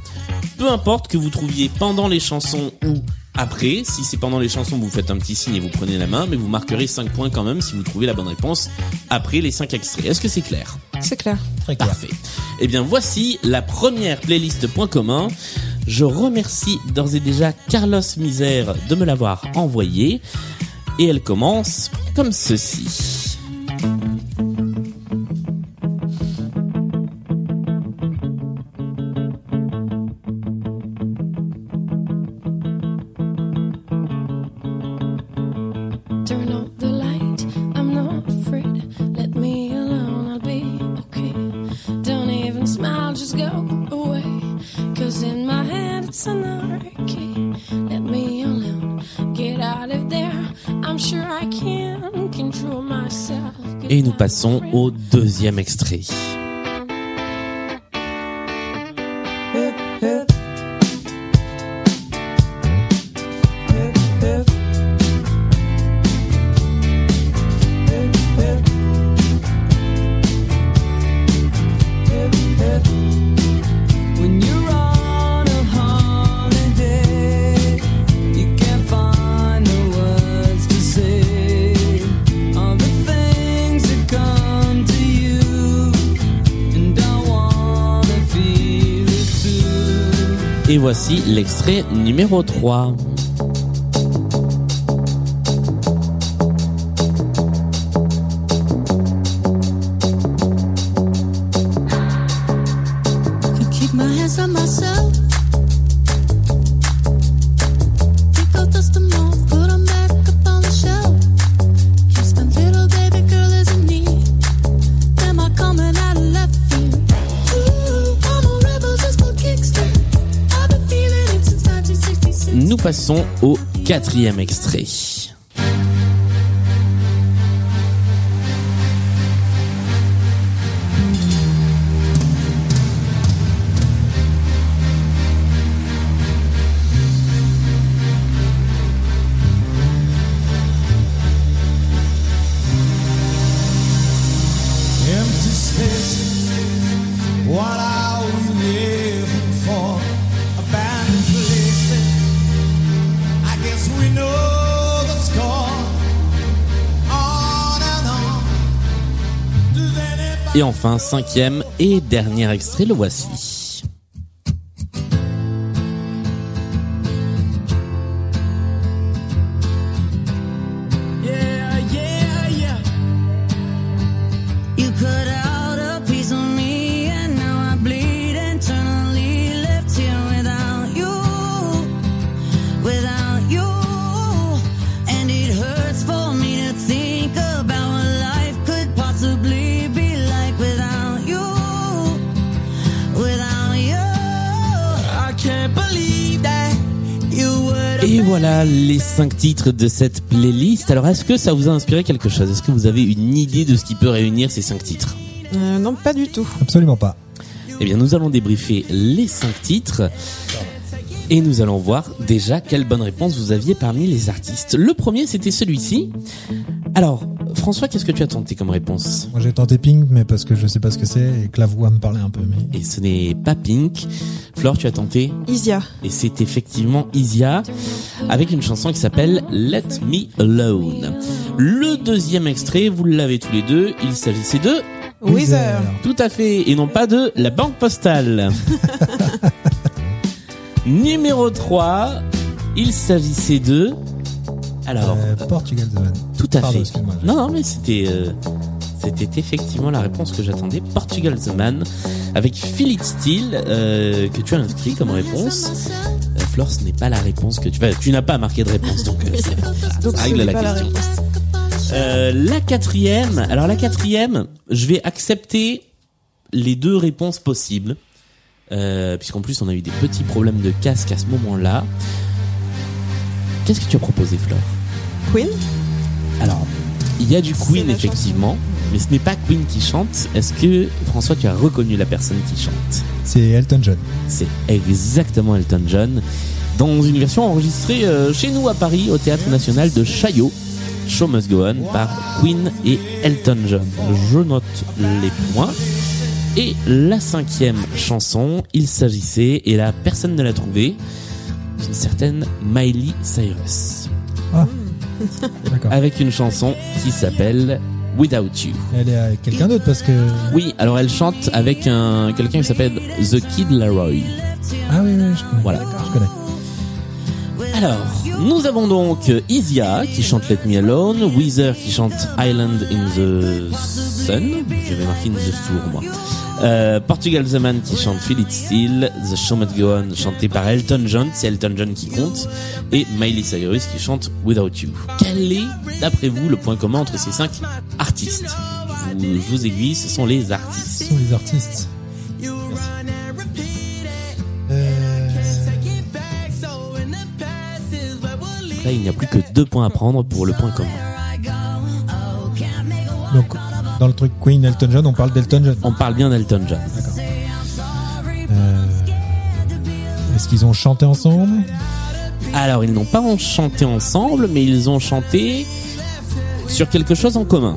Speaker 1: Peu importe que vous trouviez pendant les chansons ou après, si c'est pendant les chansons, vous faites un petit signe et vous prenez la main, mais vous marquerez 5 points quand même si vous trouvez la bonne réponse après les 5 extraits. Est-ce que c'est clair?
Speaker 3: C'est clair.
Speaker 2: Très clair.
Speaker 1: Parfait. Eh bien, voici la première playlist point commun. Je remercie d'ores et déjà Carlos Misère de me l'avoir envoyée. Et elle commence comme ceci. Passons au deuxième extrait. Et voici l'extrait numéro 3. Au quatrième extrait. Enfin, cinquième et dernier extrait, le voici. Cinq titres de cette playlist. Alors est-ce que ça vous a inspiré quelque chose? Est-ce que vous avez une idée de ce qui peut réunir ces cinq titres?
Speaker 3: Euh, non, pas du tout.
Speaker 2: Absolument pas.
Speaker 1: Eh bien nous allons débriefer les cinq titres. Et nous allons voir déjà quelle bonne réponse vous aviez parmi les artistes. Le premier, c'était celui-ci. Alors, François, qu'est-ce que tu as tenté comme réponse?
Speaker 2: Moi j'ai tenté Pink, mais parce que je sais pas ce que c'est et que la voix me parlait un peu. Mais
Speaker 1: Et ce n'est pas Pink. Flore, tu as tenté?
Speaker 3: Isia.
Speaker 1: Et c'est effectivement Isia avec une chanson qui s'appelle Let Me Alone. Le deuxième extrait, vous l'avez tous les deux, il s'agissait de
Speaker 3: Weezer.
Speaker 1: Tout à fait, et non pas de la banque postale. Numéro 3, il s'agissait de... Alors,
Speaker 2: euh, Portugal The Man.
Speaker 1: tout à
Speaker 2: Pardon,
Speaker 1: fait. Non, non, mais c'était... euh, c'était effectivement la réponse que j'attendais. Portugal The Man avec Philip Steele euh, que tu as inscrit comme réponse. Euh, Flore, ce n'est pas la réponse que tu vas. Tu n'as pas marqué de réponse, donc euh,
Speaker 3: Donc
Speaker 1: ça règle la question. Euh, la quatrième. Alors la quatrième, je vais accepter les deux réponses possibles, euh, puisqu'en plus on a eu des petits problèmes de casque à ce moment-là. Qu'est-ce que tu as proposé, Flore?
Speaker 3: Queen?
Speaker 1: Alors, il y a du Queen effectivement, mais ce n'est pas Queen qui chante. Est-ce que François, tu as reconnu la personne qui chante?
Speaker 2: C'est Elton John.
Speaker 1: C'est exactement Elton John dans une version enregistrée euh, chez nous à Paris au Théâtre National de Chaillot. Show Must Go On par Queen et Elton John. Je note les points. Et la cinquième chanson, il s'agissait, et là personne ne l'a trouvé, d'une certaine Miley Cyrus.
Speaker 2: Ah, d'accord.
Speaker 1: Avec une chanson qui s'appelle Without You.
Speaker 2: Elle est avec quelqu'un d'autre parce que.
Speaker 1: Oui, alors elle chante avec un quelqu'un qui s'appelle The Kid Laroi.
Speaker 2: Ah oui, oui, je connais.
Speaker 1: Voilà.
Speaker 2: Je connais.
Speaker 1: Alors, nous avons donc Isia qui chante Let Me Alone, Weezer qui chante Island in the Sun, je vais marquer in the Sur moi. Euh, Portugal The Man qui chante Feel It Still, The Show Must Go On chanté par Elton John, c'est Elton John qui compte, et Miley Cyrus qui chante Without You. Quel est, d'après vous, le point commun entre ces cinq artistes vous, Je vous aiguille, ce sont les
Speaker 2: Ce
Speaker 1: artistes.
Speaker 2: sont les artistes. Euh,
Speaker 1: Là, il n'y a plus que deux points à prendre pour le point commun.
Speaker 2: donc, dans le truc Queen Elton John, on parle d'Elton John.
Speaker 1: On parle bien d'Elton John.
Speaker 2: Euh, Est-ce qu'ils ont chanté ensemble?
Speaker 1: Alors, ils n'ont pas chanté ensemble, mais ils ont chanté sur quelque chose en commun.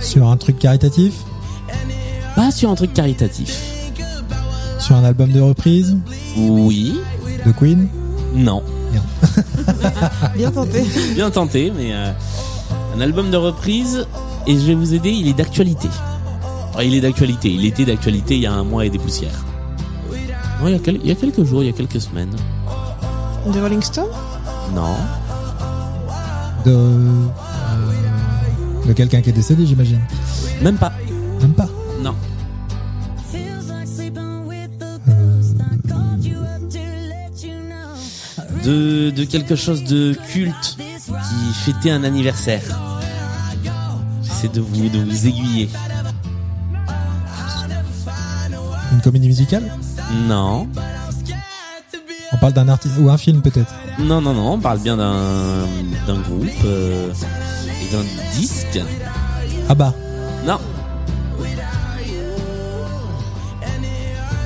Speaker 2: Sur un truc caritatif?
Speaker 1: Pas sur un truc caritatif.
Speaker 2: Sur un album de reprise?
Speaker 1: Oui,
Speaker 2: de Queen?
Speaker 1: Non.
Speaker 3: Bien tenté.
Speaker 1: Bien tenté, mais euh, un album de reprise, et je vais vous aider, il est d'actualité. Enfin, il est d'actualité, il était d'actualité il y a un mois et des poussières. Non, il y, a quel- il y a quelques jours, il y a quelques semaines.
Speaker 3: Des Rolling Stones
Speaker 1: Non.
Speaker 2: De, euh, de quelqu'un qui est décédé, j'imagine.
Speaker 1: Même pas.
Speaker 2: Même pas.
Speaker 1: Non. De, de quelque chose de culte qui fêtait un anniversaire. J'essaie de vous, de vous aiguiller.
Speaker 2: Une comédie musicale
Speaker 1: Non.
Speaker 2: On parle d'un artiste ou un film peut-être.
Speaker 1: Non, non, non, on parle bien d'un d'un groupe euh, et d'un disque.
Speaker 2: Ah bah.
Speaker 1: Non.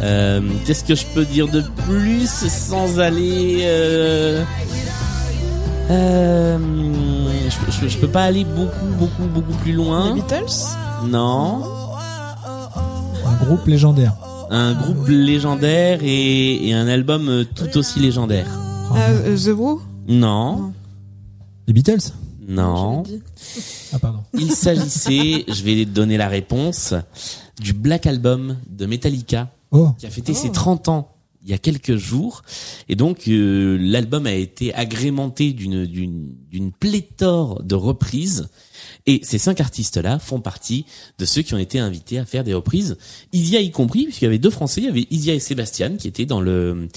Speaker 1: Euh, Qu'est-ce que je peux dire de plus sans aller... Euh, euh, je, je- je peux pas aller beaucoup, beaucoup, beaucoup plus loin.
Speaker 3: Les Beatles?
Speaker 1: Non.
Speaker 2: Un groupe légendaire.
Speaker 1: Un groupe légendaire et, et un album euh, tout aussi légendaire.
Speaker 3: Euh, The Who?
Speaker 1: Non.
Speaker 2: Les Beatles?
Speaker 1: Non.
Speaker 2: Ah pardon.
Speaker 1: Il s'agissait, je vais donner la réponse, du Black Album de Metallica
Speaker 2: Oh.
Speaker 1: qui a fêté ses 30 ans il y a quelques jours et donc euh, l'album a été agrémenté d'une d'une d'une pléthore de reprises et ces cinq artistes-là font partie de ceux qui ont été invités à faire des reprises. Isia y compris, puisqu'il y avait deux Français, il y avait Isia et Sébastien qui étaient dans le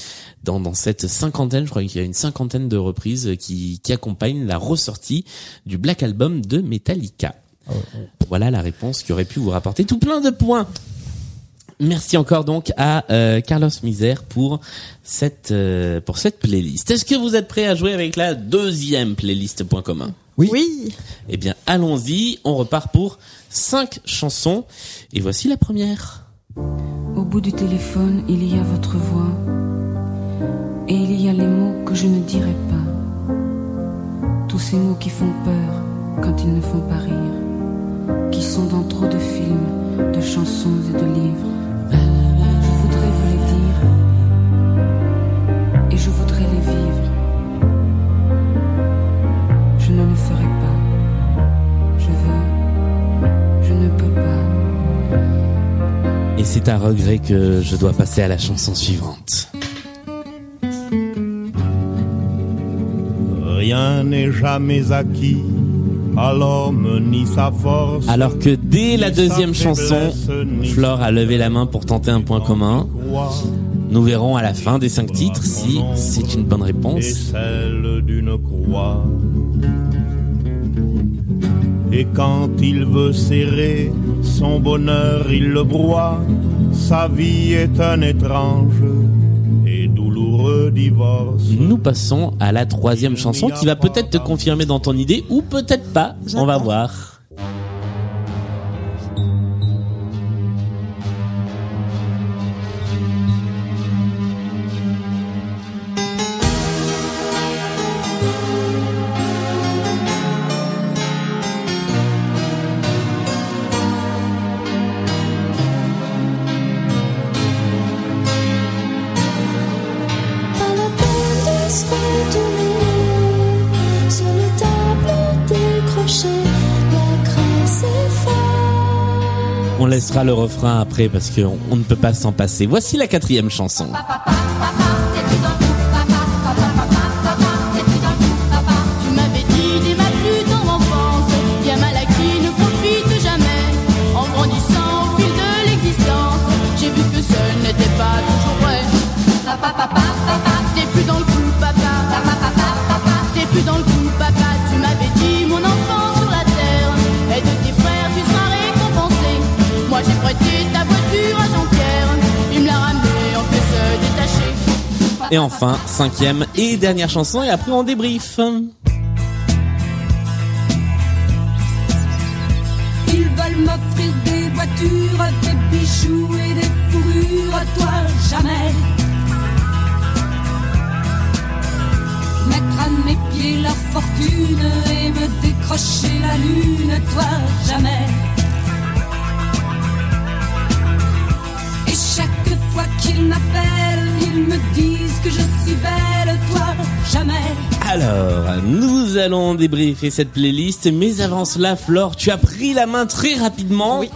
Speaker 1: dans, dans cette cinquantaine, je crois qu'il y a une cinquantaine de reprises qui, qui accompagnent la ressortie du Black Album de Metallica. Voilà la réponse qui aurait pu vous rapporter tout plein de points. Merci encore donc à euh, Carlos Misère pour cette euh, pour cette playlist. Est-ce que vous êtes prêts à jouer avec la deuxième playlist point commun
Speaker 2: Oui.
Speaker 3: Oui.
Speaker 1: Eh bien, allons-y. On repart pour cinq chansons. Et voici la première.
Speaker 12: Au bout du téléphone, il y a votre voix. Et il y a les mots que je ne dirai pas. Tous ces mots qui font peur quand ils ne font pas rire. Qui sont dans trop de films, de chansons et de livres. Je voudrais vous les dire. Et je voudrais les vivre. Je ne le ferai pas. Je veux. Je ne peux pas.
Speaker 1: Et c'est à regret que je dois passer à la chanson suivante.
Speaker 6: Rien n'est jamais acquis
Speaker 1: Alors que dès la deuxième chanson, Flore a levé la main pour tenter un point commun. Nous verrons à la fin des cinq titres si c'est une bonne réponse.
Speaker 6: celle d'une croix. Et quand il veut serrer son bonheur, il le broie. Sa vie est un étrange.
Speaker 1: Nous passons à la troisième chanson qui va peut-être te confirmer dans ton idée ou peut-être pas. On va voir. On laissera le refrain après parce qu'on on ne peut pas s'en passer. Voici la quatrième chanson.
Speaker 13: Et
Speaker 1: enfin, cinquième et dernière chanson et après on débrief.
Speaker 14: Ils veulent m'offrir des voitures, des bijoux et des fourrures, toi jamais. Mettre à mes pieds leur fortune et me décrocher la lune, toi jamais. Et chaque fois qu'ils m'appellent, ils me disent que je suis belle, toi jamais.
Speaker 1: Alors, nous allons débriefer cette playlist, mais avant cela, Flore, tu as pris la main très rapidement. Oui.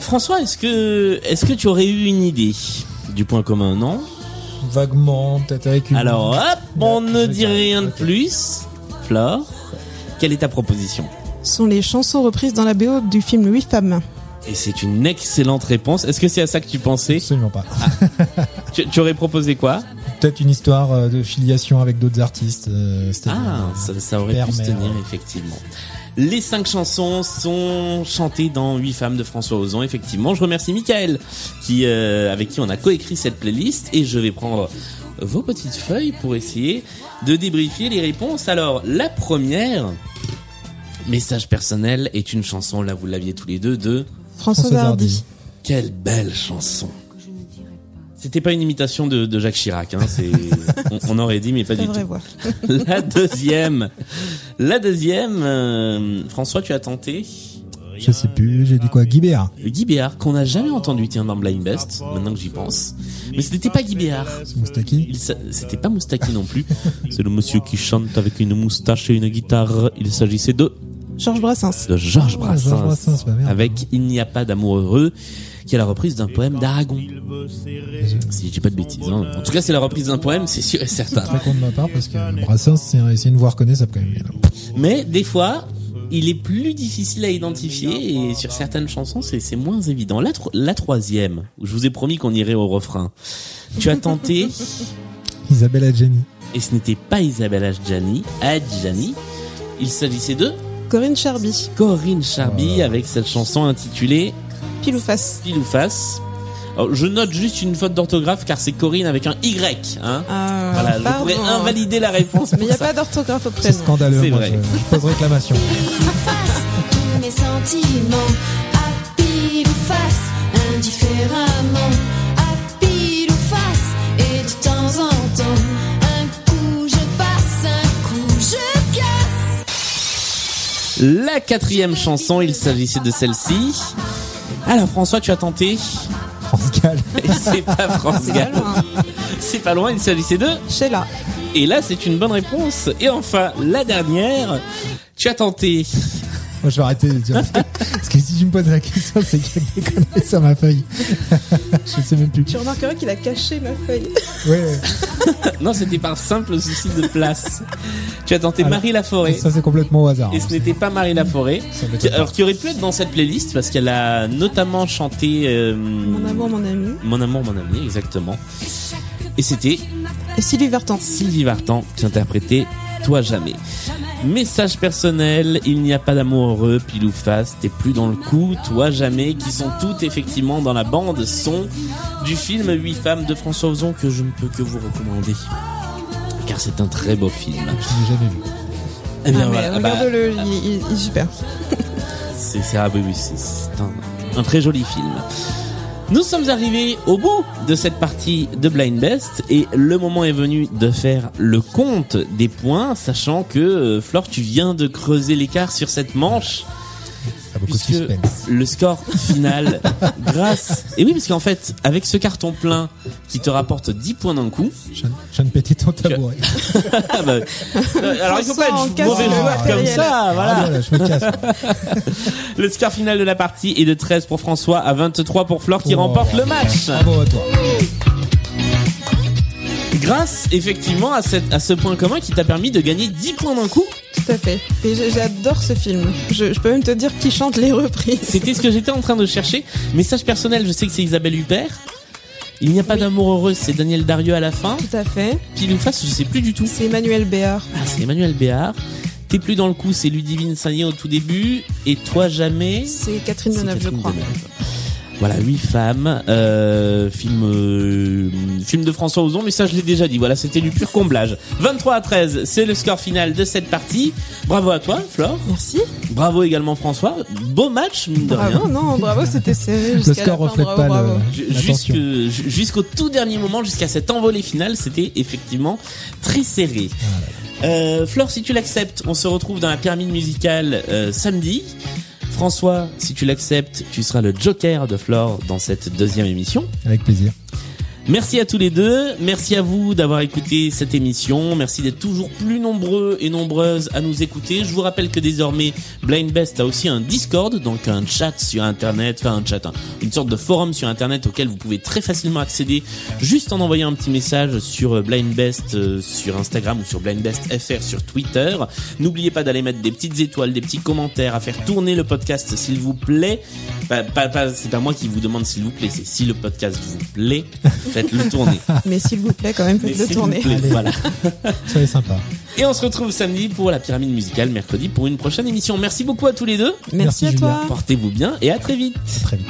Speaker 1: François, est-ce que est-ce que tu aurais eu une idée Du point commun, non?
Speaker 2: Vaguement, peut-être avec une.
Speaker 1: Alors hop, on ne dit rien de plus. Flore, quelle est ta proposition?
Speaker 3: Ce sont les chansons reprises dans la BO du film Huit femmes.
Speaker 1: Et c'est une excellente réponse. Est-ce que c'est à ça que tu pensais
Speaker 2: Absolument pas.
Speaker 1: tu, tu aurais proposé quoi
Speaker 2: Peut-être une histoire euh, de filiation avec d'autres artistes. euh,
Speaker 1: Ah, ça, ça aurait pu se tenir effectivement. Les cinq chansons sont chantées dans Huit femmes de François Ozon. Effectivement, je remercie Michael qui euh, avec qui on a coécrit cette playlist et je vais prendre vos petites feuilles pour essayer de débriefer les réponses. Alors, la première message personnel est une chanson là vous l'aviez tous les deux de
Speaker 3: Françoise Hardy. Hardy.
Speaker 1: Quelle belle chanson. C'était pas une imitation de, de Jacques Chirac, hein, c'est on, on aurait dit mais pas du tout.
Speaker 3: voix.
Speaker 1: La deuxième, la deuxième, euh, François, tu as tenté?
Speaker 2: Je sais plus, j'ai dit quoi Guy Béard.
Speaker 1: Guy Béard, qu'on n'a jamais entendu, tiens, dans Blind Best, maintenant que j'y pense. Mais ce n'était pas Guy Béard.
Speaker 2: Moustaki
Speaker 1: C'était pas Moustaki non plus. C'est le monsieur qui chante avec une moustache et une guitare. Il s'agissait de
Speaker 3: Georges Brassens.
Speaker 1: de Georges
Speaker 2: Ah,
Speaker 1: Brassens,
Speaker 2: Georges Brassens, bah merde.
Speaker 1: avec Il n'y a pas d'amour heureux, qui est la reprise d'un poème d'Aragon. Si je dis pas de bêtises. Hein. En tout cas, c'est la reprise d'un poème, c'est sûr et certain.
Speaker 2: Très con de ma part parce que Brassens, c'est un- c'est une voix reconnaissable quand même.
Speaker 1: Mais des fois, il est plus difficile à identifier et sur certaines chansons, c'est c'est moins évident. La, tro- la troisième, où je vous ai promis qu'on irait au refrain. Tu as tenté,
Speaker 2: Isabelle Adjani.
Speaker 1: et ce n'était pas Isabelle Adjani, Adjani. Il s'agissait de
Speaker 3: Corinne Charby.
Speaker 1: Corinne Charby avec cette chanson intitulée
Speaker 3: Pile ou face.
Speaker 1: Pile ou face. Alors, je note juste une faute d'orthographe car c'est Corinne avec un Y. Hein
Speaker 3: Ah,
Speaker 1: voilà, je pourrais invalider la réponse.
Speaker 3: Mais il n'y a
Speaker 1: ça.
Speaker 3: pas d'orthographe au
Speaker 2: C'est
Speaker 3: prénom.
Speaker 2: scandaleux.
Speaker 1: C'est vrai.
Speaker 2: Je, je pose réclamation.
Speaker 15: tous mes sentiments à pile ou face, indifféremment
Speaker 1: La quatrième chanson, il s'agissait de celle-ci. Alors François, tu as tenté
Speaker 2: France Gall.
Speaker 1: Et c'est pas France
Speaker 3: C'est
Speaker 1: Gall.
Speaker 3: pas loin.
Speaker 1: C'est pas loin, il s'agissait de
Speaker 3: Sheila.
Speaker 1: Et là, c'est une bonne réponse. Et enfin, la dernière, tu as tenté.
Speaker 2: Moi, je vais arrêter de dire ça. Parce que si tu me poses la question, c'est qu'il y a des conneries sur ma feuille. je sais même plus.
Speaker 3: Tu remarqueras qu'il a caché ma feuille.
Speaker 2: Ouais.
Speaker 1: Non, c'était par simple souci de place. Tu as tenté
Speaker 2: Alors,
Speaker 1: Marie Laforêt.
Speaker 2: Ça, c'est complètement au hasard.
Speaker 1: Et ce n'était pas Marie Laforêt. Alors, qui aurait pu être dans cette playlist parce qu'elle a notamment chanté euh,
Speaker 3: Mon amour, mon ami.
Speaker 1: Mon amour, mon ami, exactement. Et c'était
Speaker 3: Et Sylvie Vartan.
Speaker 1: Sylvie Vartan qui interprétait Toi jamais. Message personnel, il n'y a pas d'amour heureux, pile ou face, t'es plus dans le coup, toi jamais, qui sont toutes effectivement dans la bande son du film Huit femmes de François Ozon que je ne peux que vous recommander. Car c'est un très beau film.
Speaker 2: Je l'ai jamais vu.
Speaker 1: Eh bien
Speaker 3: Ah,
Speaker 1: voilà, ah bah,
Speaker 3: regarde-le, il, il- il est super.
Speaker 1: c'est ah oui, oui, c'est- c'est un, un très joli film. Nous sommes arrivés au bout de cette partie de Blind Best et le moment est venu de faire le compte des points, sachant que euh, Flore, tu viens de creuser l'écart sur cette manche.
Speaker 2: Ça a beaucoup de
Speaker 1: Puisque
Speaker 2: suspense.
Speaker 1: le score final, grâce... Et oui, parce qu'en fait, avec ce carton plein qui te rapporte 10 points d'un coup...
Speaker 2: Je viens- je viens de péter ton tabouret.
Speaker 1: Ah bah, euh, alors il faut pas
Speaker 3: en
Speaker 1: être mauvais
Speaker 3: le
Speaker 1: joueur comme ça, voilà.
Speaker 2: Ah, voilà, je me casse.
Speaker 1: Le score final de la partie est de 13 pour François à 23 pour Flore qui
Speaker 2: Oh.
Speaker 1: remporte le match.
Speaker 2: Bravo à toi.
Speaker 1: Grâce effectivement à, cette, à ce point commun qui t'a permis de gagner 10 points d'un coup.
Speaker 3: Tout à fait. Et j'adore ce film. Je, je peux même te dire qui chante les reprises.
Speaker 1: C'était ce que j'étais en train de chercher. Message personnel, je sais que c'est Isabelle Huppert. Il n'y a pas d'amour heureux, c'est Daniel Darieux à la fin.
Speaker 3: Tout à fait.
Speaker 1: Pile ou face, je sais plus du tout.
Speaker 3: C'est Emmanuel Béard.
Speaker 1: Ah, c'est Emmanuel Béard. T'es plus dans le coup, c'est Ludivine Sagné au tout début. Et toi jamais.
Speaker 3: C'est Catherine Deneuve, je crois.
Speaker 1: Deneuve. Voilà, huit femmes, euh, film, euh, film de François Ozon, mais ça je l'ai déjà dit. Voilà, c'était du pur comblage. 23 à 13, c'est le score final de cette partie. Bravo à toi, Flore.
Speaker 3: Merci.
Speaker 1: Bravo également François. Beau match, mine de rien.
Speaker 3: Bravo, non, bravo, c'était serré.
Speaker 2: Le
Speaker 3: jusqu'à la
Speaker 2: score
Speaker 3: fin,
Speaker 2: reflète
Speaker 3: bravo,
Speaker 2: pas
Speaker 3: bravo.
Speaker 2: le-
Speaker 1: jusque- Jusqu'au tout dernier moment, jusqu'à cette envolée finale, c'était effectivement très serré. Euh, Flore, si tu l'acceptes, on se retrouve dans la pyramide musicale euh, samedi. François, si tu l'acceptes, tu seras le joker de Flore dans cette deuxième émission.
Speaker 2: Avec plaisir.
Speaker 1: Merci à tous les deux. Merci à vous d'avoir écouté cette émission. Merci d'être toujours plus nombreux et nombreuses à nous écouter. Je vous rappelle que désormais, Blind Best a aussi un Discord, donc un chat sur Internet, enfin un chat, une sorte de forum sur Internet auquel vous pouvez très facilement accéder juste en envoyant un petit message sur Blind Best euh, sur Instagram ou sur Blind Best FR sur Twitter. N'oubliez pas d'aller mettre des petites étoiles, des petits commentaires, à faire tourner le podcast s'il vous plaît. Pas, pas- c'est pas moi qui vous demande s'il vous plaît, c'est si le podcast vous plaît, faites-le tourner.
Speaker 3: Mais s'il vous plaît, quand même, faites-le tourner.
Speaker 1: plaît, voilà.
Speaker 2: Soyez sympa.
Speaker 1: Et on se retrouve samedi pour la pyramide musicale, mercredi pour une prochaine émission. Merci beaucoup à tous les deux.
Speaker 3: Merci, à toi.
Speaker 1: Portez-vous bien et à très vite.
Speaker 2: Très vite.